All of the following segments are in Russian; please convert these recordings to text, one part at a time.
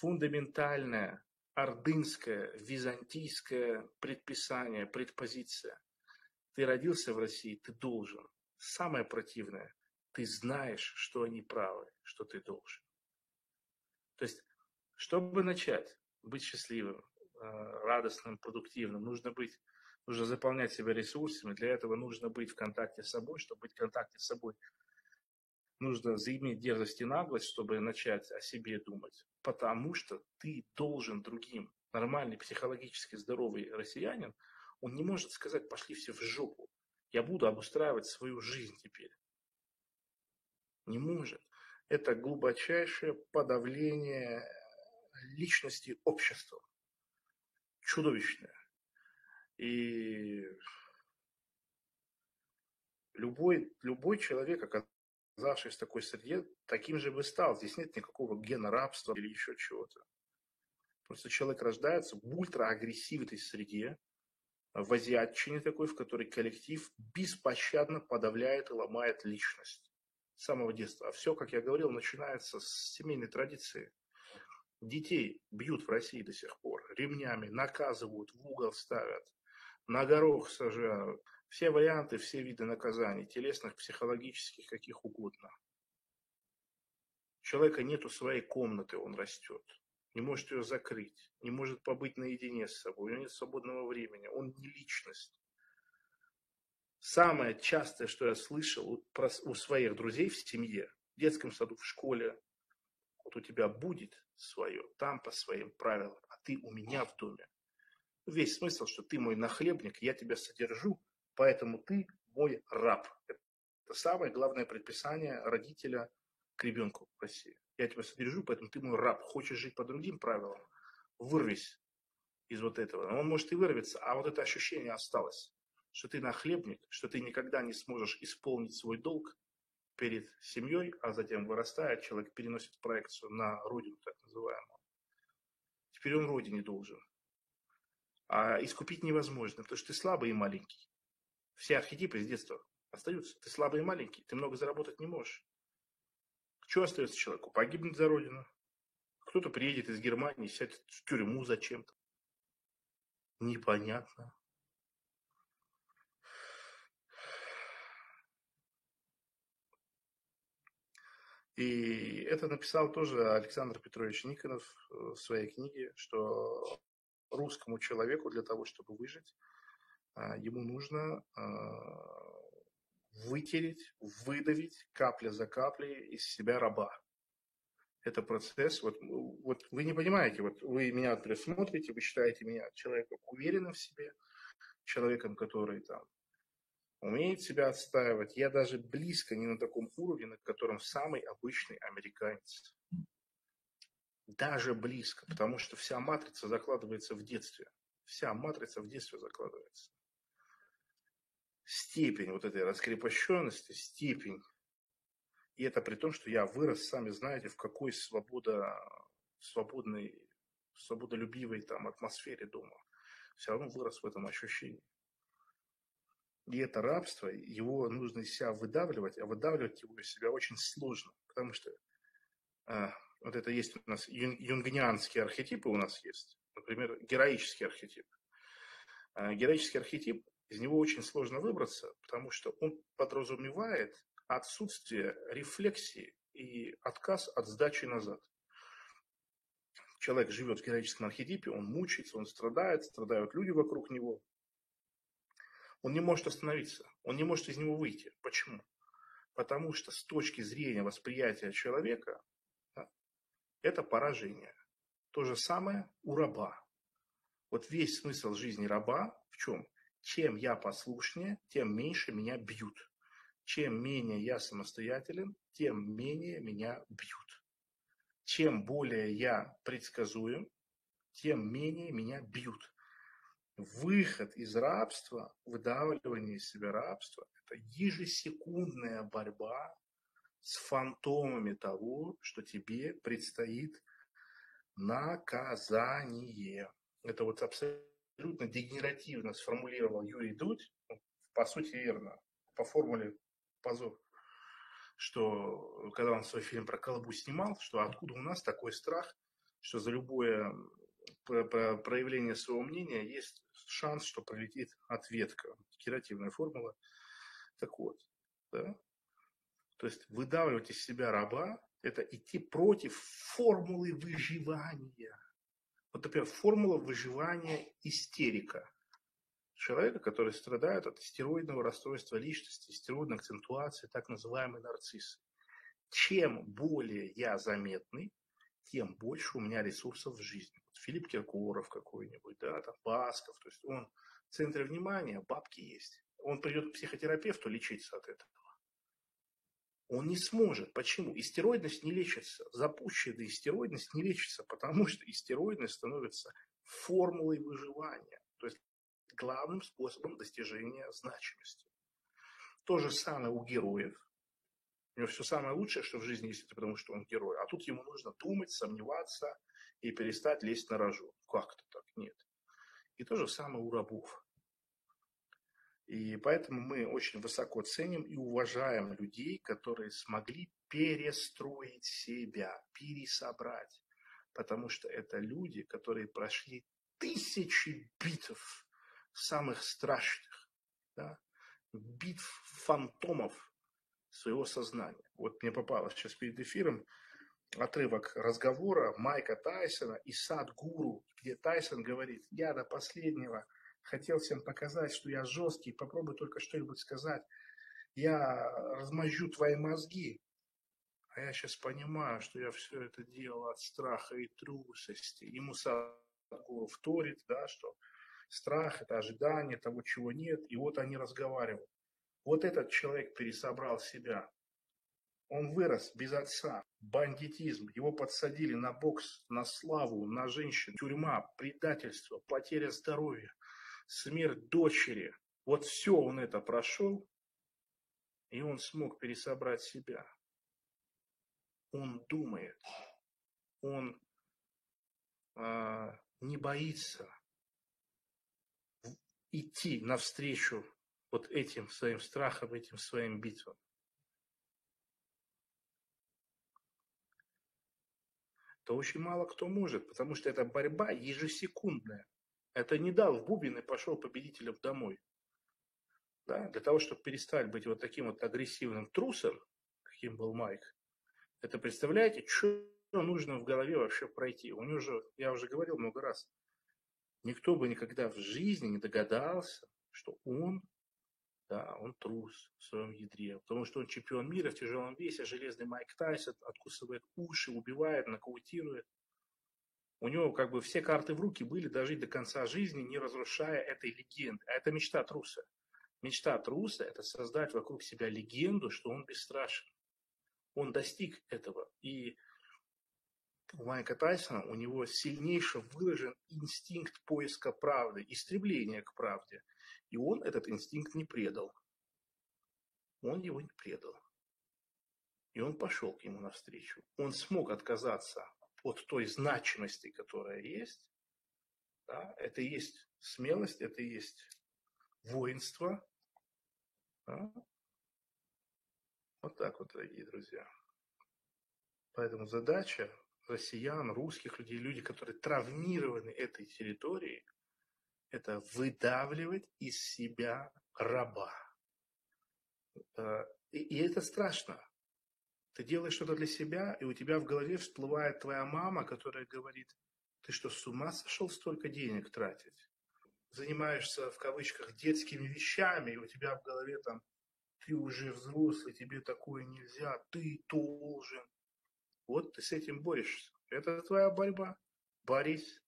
фундаментальное ордынское, византийское предписание, предпозиция. Ты родился в России, ты должен. Самое противное, ты знаешь, что они правы, что ты должен. То есть, чтобы начать быть счастливым, э, радостным, продуктивным, нужно быть, нужно заполнять себя ресурсами. Для этого нужно быть в контакте с собой. Чтобы быть в контакте с собой, нужно заиметь дерзость и наглость, чтобы начать о себе думать. Потому что ты должен другим. Нормальный, психологически здоровый россиянин, он не может сказать, пошли все в жопу. Я буду обустраивать свою жизнь теперь. Не может. Это глубочайшее подавление личности общества. Чудовищное. И любой, любой человек, оказавшись в такой среде, таким же бы стал. Здесь нет никакого гена рабства или еще чего-то. Просто человек рождается в ультраагрессивной среде, в азиатчине такой, в которой коллектив беспощадно подавляет и ломает личность с самого детства. А все, как я говорил, начинается с семейной традиции. Детей бьют в России до сих пор, ремнями наказывают, в угол ставят, на горох сажают. Все варианты, все виды наказаний, телесных, психологических, каких угодно. У человека нету своей комнаты, он растет. Не может ее закрыть, не может побыть наедине с собой, у него нет свободного времени, он не личность. Самое частое, что я слышал у своих друзей в семье, в детском саду, в школе, вот у тебя будет свое, там по своим правилам, а ты у меня в доме. Весь смысл, что ты мой нахлебник, я тебя содержу, поэтому ты мой раб. Это самое главное предписание родителя к ребенку в России. Я тебя содержу, поэтому ты мой раб. Хочешь жить по другим правилам? Вырвись из вот этого. Он может и вырвется, а вот это ощущение осталось, что ты нахлебник, что ты никогда не сможешь исполнить свой долг, перед семьей, а затем вырастает, человек переносит проекцию на родину, так называемую. Теперь он родине должен. А искупить невозможно, потому что ты слабый и маленький. Все архетипы с детства остаются. Ты слабый и маленький, ты много заработать не можешь. Что остается человеку? Погибнуть за родину. Кто-то приедет из Германии, сядет в тюрьму зачем-то. Непонятно. И это написал тоже Александр Петрович Никонов э, в своей книге, что русскому человеку для того, чтобы выжить, ему нужно а, вытереть, выдавить капля за каплей из себя раба. Это процесс, вот, вот вы не понимаете, вот вы меня, например, смотрите, вы считаете меня человеком уверенным в себе, человеком, который там умеет себя отстаивать. Я даже близко не на таком уровне, на котором самый обычный американец. Даже близко, потому что вся матрица закладывается в детстве. Вся матрица в детстве закладывается. Степень вот этой раскрепощенности, степень. И это при том, что я вырос, сами знаете, в какой свобода, свободной, свободолюбивой там атмосфере дома. Все равно вырос в этом ощущении. И это рабство, его нужно из себя выдавливать, а выдавливать его из себя очень сложно, потому что а, вот это есть у нас юнгнианские архетипы у нас есть, например, героический архетип. А, героический архетип, из него очень сложно выбраться, потому что он подразумевает отсутствие рефлексии и отказ от сдачи назад. Человек живет в героическом архетипе, он мучается, он страдает, страдают люди вокруг него, он не может остановиться, он не может из него выйти. Почему? Потому что с точки зрения восприятия человека да, это поражение. То же самое у раба. Вот весь смысл жизни раба в чем? Чем я послушнее, тем меньше меня бьют. Чем менее я самостоятелен, тем менее меня бьют. Чем более я предсказуем, тем менее меня бьют выход из рабства, выдавливание из себя рабства – это ежесекундная борьба с фантомами того, что тебе предстоит наказание. Это вот абсолютно дегенеративно сформулировал Юрий Дудь, ну, по сути верно, по формуле позор, что когда он свой фильм про Колобу снимал, что откуда у нас такой страх, что за любое проявление своего мнения есть шанс, что пролетит ответка. Керативная формула. Так вот, да? То есть выдавливать из себя раба – это идти против формулы выживания. Вот, например, формула выживания истерика. Человека, который страдает от стероидного расстройства личности, стероидной акцентуации, так называемый нарцисс. Чем более я заметный, тем больше у меня ресурсов в жизни. Вот Филипп Киркоров какой-нибудь, да, там Басков, то есть он в центре внимания, бабки есть. Он придет к психотерапевту лечиться от этого. Он не сможет. Почему? Истероидность не лечится. Запущенная истероидность не лечится, потому что истероидность становится формулой выживания. То есть главным способом достижения значимости. То же самое у героев. У него все самое лучшее, что в жизни есть, это потому что он герой. А тут ему нужно думать, сомневаться и перестать лезть на рожу. Как-то так, нет. И то же самое у рабов. И поэтому мы очень высоко ценим и уважаем людей, которые смогли перестроить себя, пересобрать. Потому что это люди, которые прошли тысячи битв самых страшных, да, битв фантомов, своего сознания. Вот мне попалось сейчас перед эфиром отрывок разговора Майка Тайсона и Сад Гуру, где Тайсон говорит, я до последнего хотел всем показать, что я жесткий, попробуй только что-нибудь сказать, я размажу твои мозги. А я сейчас понимаю, что я все это делал от страха и трусости. Ему Сад Гуру вторит, да, что страх – это ожидание того, чего нет. И вот они разговаривают. Вот этот человек пересобрал себя. Он вырос без отца. Бандитизм. Его подсадили на бокс, на славу, на женщин. Тюрьма, предательство, потеря здоровья, смерть дочери. Вот все он это прошел, и он смог пересобрать себя. Он думает. Он э, не боится идти навстречу вот этим своим страхом, этим своим битвам. то очень мало кто может, потому что это борьба ежесекундная. Это не дал в бубен и пошел победителем домой. Да? Для того, чтобы перестать быть вот таким вот агрессивным трусом, каким был Майк, это представляете, что нужно в голове вообще пройти? У него же, я уже говорил много раз, никто бы никогда в жизни не догадался, что он да, он трус в своем ядре, потому что он чемпион мира в тяжелом весе, железный Майк Тайсон откусывает уши, убивает, нокаутирует. У него как бы все карты в руки были дожить до конца жизни, не разрушая этой легенды. А это мечта труса. Мечта труса – это создать вокруг себя легенду, что он бесстрашен. Он достиг этого. И у Майка Тайсона у него сильнейше выражен инстинкт поиска правды, истребления к правде – и он этот инстинкт не предал. Он его не предал. И он пошел к ему навстречу. Он смог отказаться от той значимости, которая есть. Да? Это и есть смелость, это и есть воинство. Да? Вот так вот, дорогие друзья. Поэтому задача россиян, русских людей, люди, которые травмированы этой территорией – это выдавливать из себя раба. Э, и, и это страшно. Ты делаешь что-то для себя, и у тебя в голове всплывает твоя мама, которая говорит, ты что, с ума сошел столько денег тратить? Занимаешься, в кавычках, детскими вещами, и у тебя в голове там, ты уже взрослый, тебе такое нельзя, ты должен. Вот ты с этим борешься. Это твоя борьба. Борись.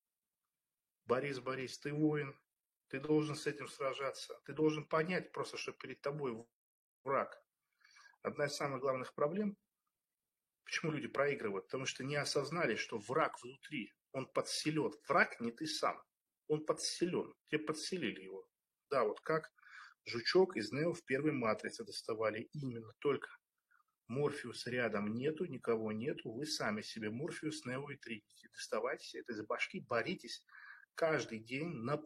Борис, Борис, ты воин, ты должен с этим сражаться. Ты должен понять просто, что перед тобой враг. Одна из самых главных проблем, почему люди проигрывают, потому что не осознали, что враг внутри, он подселен. Враг не ты сам, он подселен, тебе подселили его. Да, вот как жучок из Нео в первой матрице доставали именно только Морфеус рядом нету, никого нету, вы сами себе Морфеус, Нео и Тринити. Доставайте это из башки, боритесь, каждый день на